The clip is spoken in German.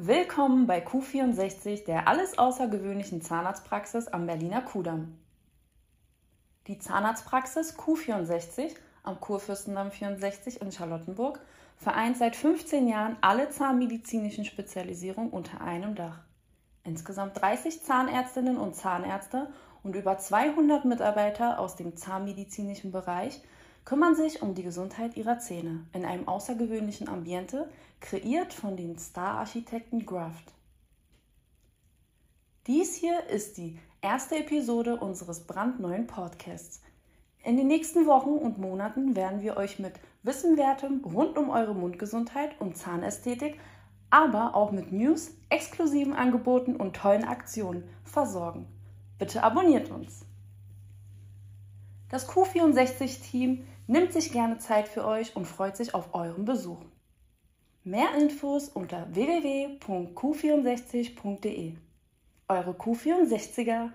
Willkommen bei Q64, der alles außergewöhnlichen Zahnarztpraxis am Berliner Kudamm. Die Zahnarztpraxis Q64 am Kurfürstendamm 64 in Charlottenburg vereint seit 15 Jahren alle zahnmedizinischen Spezialisierungen unter einem Dach. Insgesamt 30 Zahnärztinnen und Zahnärzte und über 200 Mitarbeiter aus dem zahnmedizinischen Bereich kümmern sich um die Gesundheit ihrer Zähne in einem außergewöhnlichen Ambiente, kreiert von den Star-Architekten Graft. Dies hier ist die erste Episode unseres brandneuen Podcasts. In den nächsten Wochen und Monaten werden wir euch mit Wissenwertem rund um eure Mundgesundheit und Zahnästhetik, aber auch mit News, exklusiven Angeboten und tollen Aktionen versorgen. Bitte abonniert uns. Das Q64-Team nimmt sich gerne Zeit für euch und freut sich auf euren Besuch. Mehr Infos unter www.q64.de. Eure Q64er.